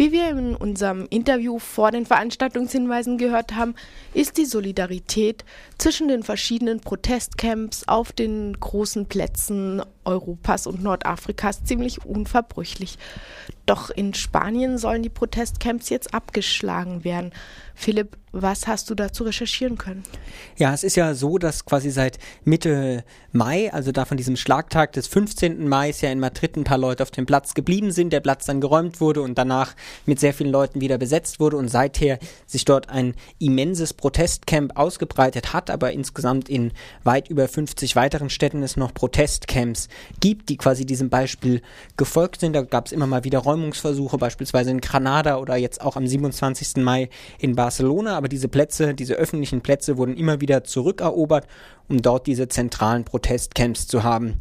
Wie wir in unserem Interview vor den Veranstaltungshinweisen gehört haben, ist die Solidarität zwischen den verschiedenen Protestcamps auf den großen Plätzen Europas und Nordafrikas ziemlich unverbrüchlich. Doch in Spanien sollen die Protestcamps jetzt abgeschlagen werden. Philipp, was hast du dazu recherchieren können? Ja, es ist ja so, dass quasi seit Mitte Mai, also da von diesem Schlagtag des 15. Mai, ja in Madrid ein paar Leute auf dem Platz geblieben sind, der Platz dann geräumt wurde und danach mit sehr vielen Leuten wieder besetzt wurde und seither sich dort ein immenses Protestcamp ausgebreitet hat, aber insgesamt in weit über 50 weiteren Städten es noch Protestcamps gibt, die quasi diesem Beispiel gefolgt sind. Da gab es immer mal wieder Räumungsversuche, beispielsweise in Granada oder jetzt auch am 27. Mai in Barcelona. Aber diese Plätze, diese öffentlichen Plätze wurden immer wieder zurückerobert, um dort diese zentralen Protestcamps zu haben.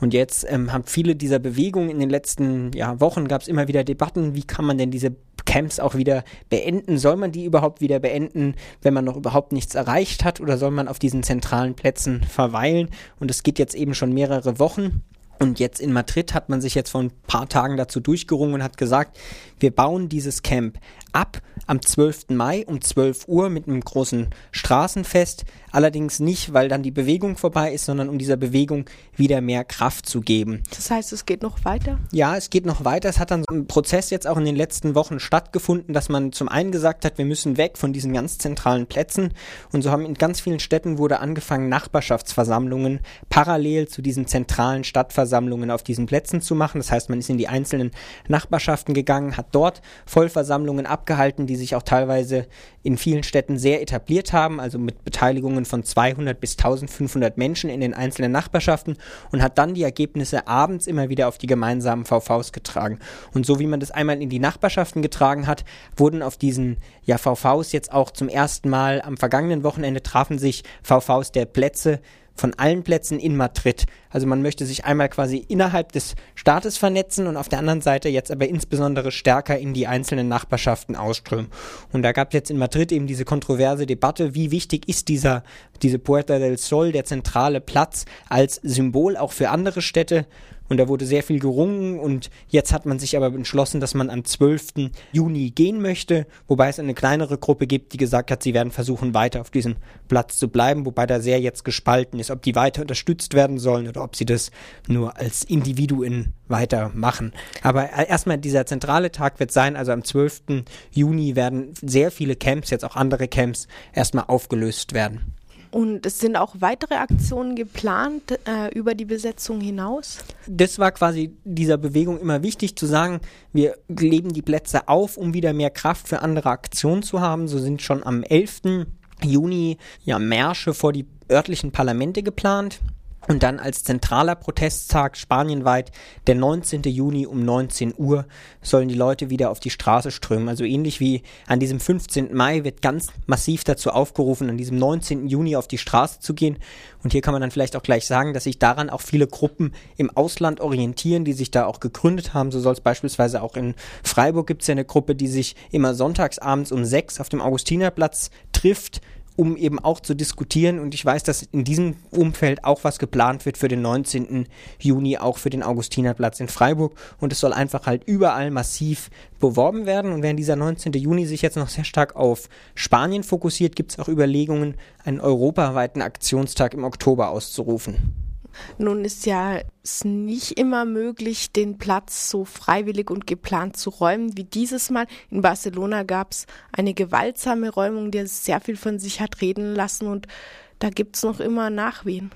Und jetzt ähm, haben viele dieser Bewegungen in den letzten ja, Wochen gab es immer wieder Debatten, wie kann man denn diese Camps auch wieder beenden? Soll man die überhaupt wieder beenden, wenn man noch überhaupt nichts erreicht hat, oder soll man auf diesen zentralen Plätzen verweilen? Und es geht jetzt eben schon mehrere Wochen. Und jetzt in Madrid hat man sich jetzt vor ein paar Tagen dazu durchgerungen und hat gesagt, wir bauen dieses Camp ab am 12. Mai um 12 Uhr mit einem großen Straßenfest. Allerdings nicht, weil dann die Bewegung vorbei ist, sondern um dieser Bewegung wieder mehr Kraft zu geben. Das heißt, es geht noch weiter? Ja, es geht noch weiter. Es hat dann so ein Prozess jetzt auch in den letzten Wochen stattgefunden, dass man zum einen gesagt hat, wir müssen weg von diesen ganz zentralen Plätzen. Und so haben in ganz vielen Städten wurde angefangen, Nachbarschaftsversammlungen parallel zu diesen zentralen Stadtversammlungen auf diesen Plätzen zu machen. Das heißt, man ist in die einzelnen Nachbarschaften gegangen, hat dort Vollversammlungen abgehalten, die sich auch teilweise in vielen Städten sehr etabliert haben, also mit Beteiligungen von 200 bis 1500 Menschen in den einzelnen Nachbarschaften und hat dann die Ergebnisse abends immer wieder auf die gemeinsamen VVs getragen. Und so wie man das einmal in die Nachbarschaften getragen hat, wurden auf diesen ja, VVs jetzt auch zum ersten Mal am vergangenen Wochenende trafen sich VVs der Plätze von allen Plätzen in Madrid. Also man möchte sich einmal quasi innerhalb des Staates vernetzen und auf der anderen Seite jetzt aber insbesondere stärker in die einzelnen Nachbarschaften ausströmen. Und da gab es jetzt in Madrid eben diese kontroverse Debatte, wie wichtig ist dieser, diese Puerta del Sol, der zentrale Platz, als Symbol auch für andere Städte und da wurde sehr viel gerungen und jetzt hat man sich aber entschlossen, dass man am 12. Juni gehen möchte, wobei es eine kleinere Gruppe gibt, die gesagt hat, sie werden versuchen, weiter auf diesem Platz zu bleiben, wobei da sehr jetzt gespalten ist, ob die weiter unterstützt werden sollen oder ob sie das nur als Individuen weitermachen. Aber erstmal dieser zentrale Tag wird sein, also am 12. Juni werden sehr viele Camps, jetzt auch andere Camps, erstmal aufgelöst werden. Und es sind auch weitere Aktionen geplant äh, über die Besetzung hinaus? Das war quasi dieser Bewegung immer wichtig zu sagen, wir leben die Plätze auf, um wieder mehr Kraft für andere Aktionen zu haben. So sind schon am 11. Juni ja Märsche vor die örtlichen Parlamente geplant. Und dann als zentraler Protesttag spanienweit, der 19. Juni um 19 Uhr, sollen die Leute wieder auf die Straße strömen. Also ähnlich wie an diesem 15. Mai wird ganz massiv dazu aufgerufen, an diesem 19. Juni auf die Straße zu gehen. Und hier kann man dann vielleicht auch gleich sagen, dass sich daran auch viele Gruppen im Ausland orientieren, die sich da auch gegründet haben. So soll es beispielsweise auch in Freiburg gibt es ja eine Gruppe, die sich immer sonntagsabends um sechs auf dem Augustinerplatz trifft um eben auch zu diskutieren. Und ich weiß, dass in diesem Umfeld auch was geplant wird für den 19. Juni, auch für den Augustinerplatz in Freiburg. Und es soll einfach halt überall massiv beworben werden. Und während dieser 19. Juni sich jetzt noch sehr stark auf Spanien fokussiert, gibt es auch Überlegungen, einen europaweiten Aktionstag im Oktober auszurufen. Nun ist ja es nicht immer möglich, den Platz so freiwillig und geplant zu räumen wie dieses Mal. In Barcelona gab es eine gewaltsame Räumung, die sehr viel von sich hat reden lassen und da gibt es noch immer Nachwehen.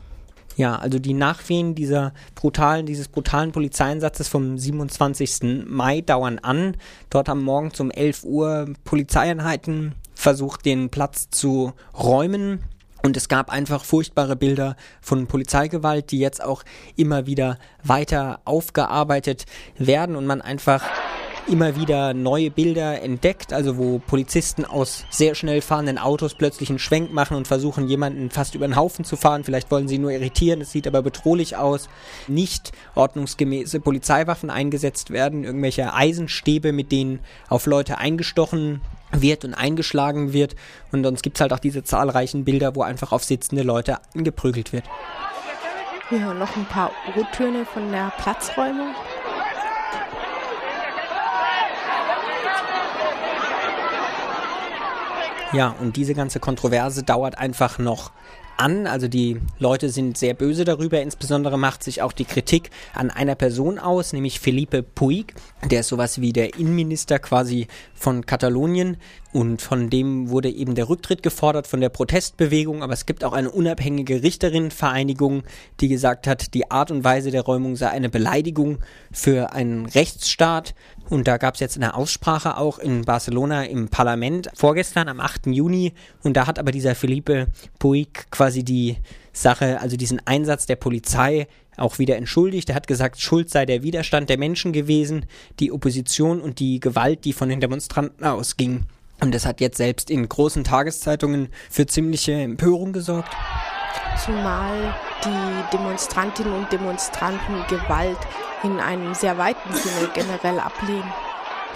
Ja, also die Nachwehen dieser brutalen, dieses brutalen Polizeieinsatzes vom 27. Mai dauern an. Dort haben morgen um 11 Uhr Polizeieinheiten versucht, den Platz zu räumen. Und es gab einfach furchtbare Bilder von Polizeigewalt, die jetzt auch immer wieder weiter aufgearbeitet werden und man einfach immer wieder neue Bilder entdeckt, also wo Polizisten aus sehr schnell fahrenden Autos plötzlich einen Schwenk machen und versuchen, jemanden fast über den Haufen zu fahren. Vielleicht wollen sie nur irritieren, es sieht aber bedrohlich aus. Nicht ordnungsgemäße Polizeiwaffen eingesetzt werden, irgendwelche Eisenstäbe, mit denen auf Leute eingestochen wird und eingeschlagen wird. Und sonst gibt es halt auch diese zahlreichen Bilder, wo einfach auf sitzende Leute angeprügelt wird. Wir hören noch ein paar O-Töne von der Platzräumung. Ja, und diese ganze Kontroverse dauert einfach noch an. Also die Leute sind sehr böse darüber. Insbesondere macht sich auch die Kritik an einer Person aus, nämlich Felipe Puig. Der ist sowas wie der Innenminister quasi von Katalonien. Und von dem wurde eben der Rücktritt gefordert von der Protestbewegung. Aber es gibt auch eine unabhängige Richterinnenvereinigung, die gesagt hat, die Art und Weise der Räumung sei eine Beleidigung für einen Rechtsstaat. Und da gab es jetzt eine Aussprache auch in Barcelona im Parlament vorgestern am 8. Juni. Und da hat aber dieser Felipe Puig quasi die Sache, also diesen Einsatz der Polizei auch wieder entschuldigt. Er hat gesagt, Schuld sei der Widerstand der Menschen gewesen, die Opposition und die Gewalt, die von den Demonstranten ausging. Und das hat jetzt selbst in großen Tageszeitungen für ziemliche Empörung gesorgt. Zumal die Demonstrantinnen und Demonstranten Gewalt in einem sehr weiten Sinne generell ablehnen.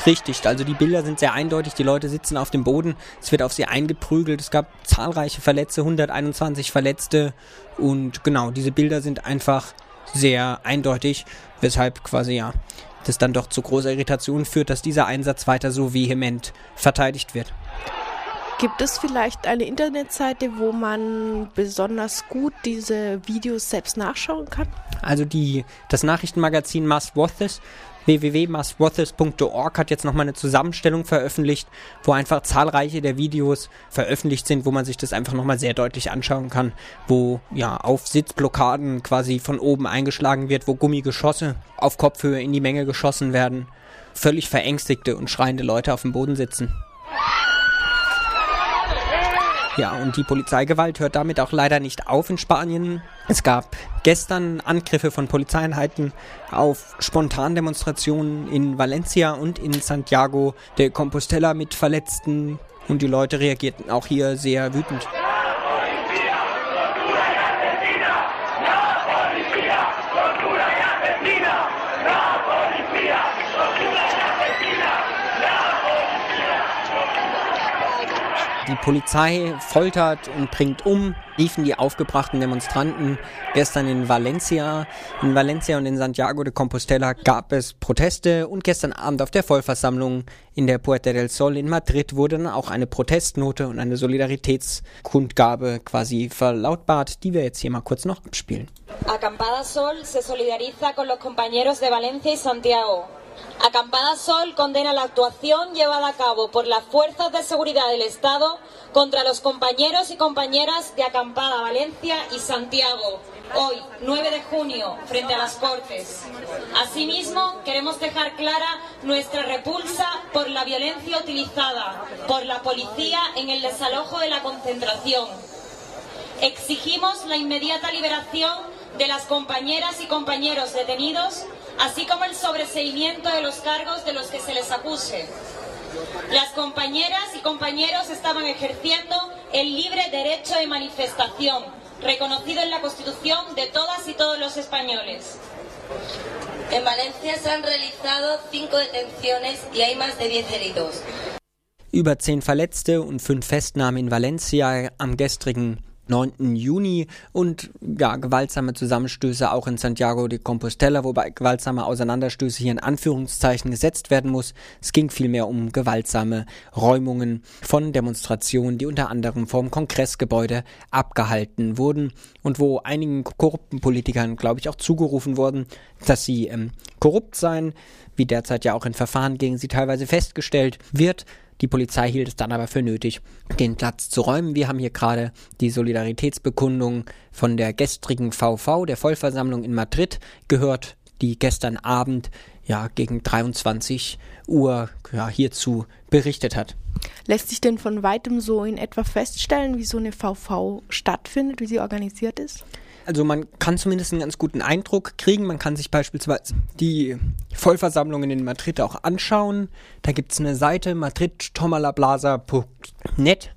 Richtig, also die Bilder sind sehr eindeutig, die Leute sitzen auf dem Boden, es wird auf sie eingeprügelt, es gab zahlreiche Verletzte, 121 Verletzte und genau, diese Bilder sind einfach sehr eindeutig, weshalb quasi ja das dann doch zu großer Irritation führt, dass dieser Einsatz weiter so vehement verteidigt wird. Gibt es vielleicht eine Internetseite, wo man besonders gut diese Videos selbst nachschauen kann? Also die, das Nachrichtenmagazin This www.mustwatches.org hat jetzt nochmal eine Zusammenstellung veröffentlicht, wo einfach zahlreiche der Videos veröffentlicht sind, wo man sich das einfach nochmal sehr deutlich anschauen kann, wo ja auf Sitzblockaden quasi von oben eingeschlagen wird, wo Gummigeschosse auf Kopfhöhe in die Menge geschossen werden, völlig verängstigte und schreiende Leute auf dem Boden sitzen. Ja, und die Polizeigewalt hört damit auch leider nicht auf in Spanien. Es gab gestern Angriffe von Polizeieinheiten auf Spontandemonstrationen in Valencia und in Santiago de Compostela mit Verletzten und die Leute reagierten auch hier sehr wütend. Die Polizei foltert und bringt um, riefen die aufgebrachten Demonstranten gestern in Valencia. In Valencia und in Santiago de Compostela gab es Proteste und gestern Abend auf der Vollversammlung in der Puerta del Sol in Madrid wurde dann auch eine Protestnote und eine Solidaritätskundgabe quasi verlautbart, die wir jetzt hier mal kurz noch abspielen. Acampada Sol se solidariza con los compañeros de Valencia y Santiago. Acampada Sol condena la actuación llevada a cabo por las fuerzas de seguridad del Estado contra los compañeros y compañeras de Acampada Valencia y Santiago, hoy, 9 de junio, frente a las Cortes. Asimismo, queremos dejar clara nuestra repulsa por la violencia utilizada por la policía en el desalojo de la concentración. Exigimos la inmediata liberación de las compañeras y compañeros detenidos así como el sobreseimiento de los cargos de los que se les acuse. Las compañeras y compañeros estaban ejerciendo el libre derecho de manifestación, reconocido en la Constitución de todas y todos los españoles. En Valencia se han realizado cinco detenciones y hay más de diez heridos. Über zehn Verletzte und fünf Festnahmen in Valencia am gestrigen 9. Juni und ja, gewaltsame Zusammenstöße auch in Santiago de Compostela, wobei gewaltsame Auseinanderstöße hier in Anführungszeichen gesetzt werden muss. Es ging vielmehr um gewaltsame Räumungen von Demonstrationen, die unter anderem vom Kongressgebäude abgehalten wurden und wo einigen korrupten Politikern, glaube ich, auch zugerufen wurden, dass sie ähm, korrupt seien, wie derzeit ja auch in Verfahren gegen sie teilweise festgestellt wird. Die Polizei hielt es dann aber für nötig, den Platz zu räumen. Wir haben hier gerade die Solidaritätsbekundung von der gestrigen VV, der Vollversammlung in Madrid, gehört, die gestern Abend ja gegen 23 Uhr ja, hierzu berichtet hat. Lässt sich denn von weitem so in etwa feststellen, wie so eine VV stattfindet, wie sie organisiert ist? Also man kann zumindest einen ganz guten Eindruck kriegen. Man kann sich beispielsweise die Vollversammlungen in Madrid auch anschauen. Da gibt es eine Seite madridtomalablasa.net,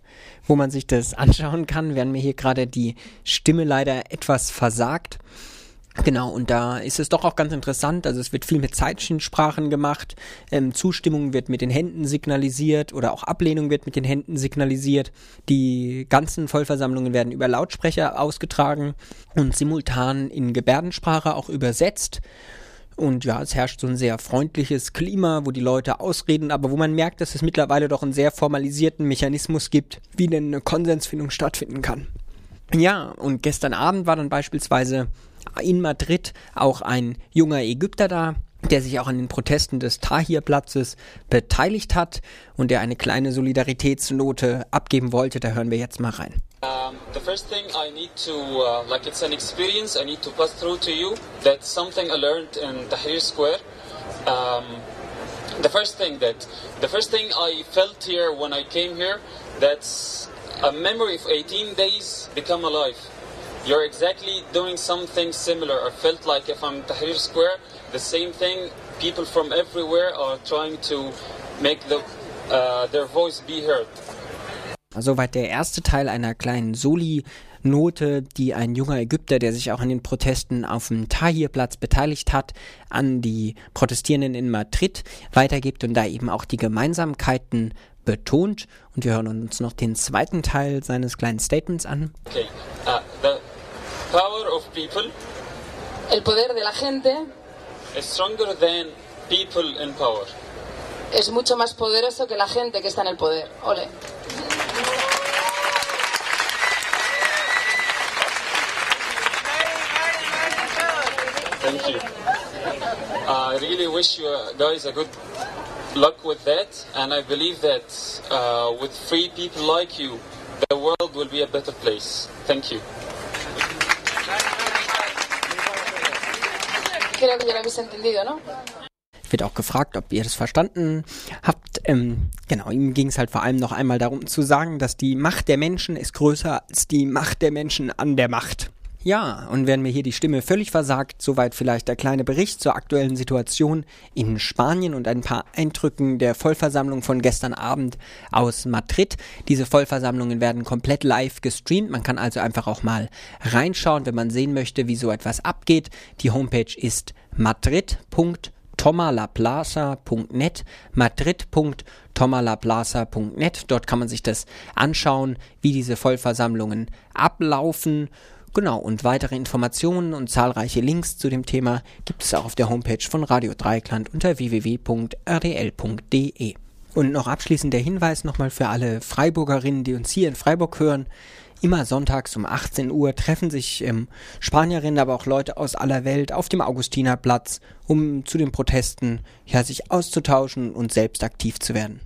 wo man sich das anschauen kann, während mir hier gerade die Stimme leider etwas versagt. Genau, und da ist es doch auch ganz interessant. Also es wird viel mit Zeichensprachen gemacht. Ähm, Zustimmung wird mit den Händen signalisiert oder auch Ablehnung wird mit den Händen signalisiert. Die ganzen Vollversammlungen werden über Lautsprecher ausgetragen und simultan in Gebärdensprache auch übersetzt. Und ja, es herrscht so ein sehr freundliches Klima, wo die Leute ausreden, aber wo man merkt, dass es mittlerweile doch einen sehr formalisierten Mechanismus gibt, wie denn eine Konsensfindung stattfinden kann. Ja, und gestern Abend war dann beispielsweise in Madrid auch ein junger Ägypter da, der sich auch an den Protesten des Tahir-Platzes beteiligt hat und der eine kleine Solidaritätsnote abgeben wollte. Da hören wir jetzt mal rein. Um, the first thing I need to, uh, like it's an experience I need to pass through to you. That's something I learned in Tahrir Square. Um, the first thing that, the first thing I felt here when I came here, that's a memory of 18 days become alive. You're exactly doing something similar. I felt like if I'm Tahrir Square, the same thing. People from everywhere are trying to make the, uh, their voice be heard. Soweit der erste Teil einer kleinen Soli-Note, die ein junger Ägypter, der sich auch an den Protesten auf dem Tahir-Platz beteiligt hat, an die Protestierenden in Madrid weitergibt und da eben auch die Gemeinsamkeiten betont. Und wir hören uns noch den zweiten Teil seines kleinen Statements an. Okay. Uh, the power of people El poder de la gente is stronger than people in power. es mucho más poderoso que la gente que está en el poder. Ole. Thank you. I really wish you guys a good luck with that, and I believe that uh, with free people like you, the world will be a better place. Thank you. Creo que ya lo habéis entendido, ¿no? Wird auch gefragt, ob ihr das verstanden habt. Ähm, genau, ihm ging es halt vor allem noch einmal darum zu sagen, dass die Macht der Menschen ist größer als die Macht der Menschen an der Macht. Ja, und wenn mir hier die Stimme völlig versagt, soweit vielleicht der kleine Bericht zur aktuellen Situation in Spanien und ein paar Eindrücken der Vollversammlung von gestern Abend aus Madrid. Diese Vollversammlungen werden komplett live gestreamt. Man kann also einfach auch mal reinschauen, wenn man sehen möchte, wie so etwas abgeht. Die Homepage ist madrid.tomalaplaza.net madrid.tomalaplaza.net Dort kann man sich das anschauen, wie diese Vollversammlungen ablaufen. Genau, und weitere Informationen und zahlreiche Links zu dem Thema gibt es auch auf der Homepage von Radio Dreieckland unter www.rdl.de. Und noch abschließend der Hinweis nochmal für alle Freiburgerinnen, die uns hier in Freiburg hören. Immer sonntags um 18 Uhr treffen sich ähm, Spanierinnen, aber auch Leute aus aller Welt auf dem Augustinerplatz, um zu den Protesten ja, sich auszutauschen und selbst aktiv zu werden.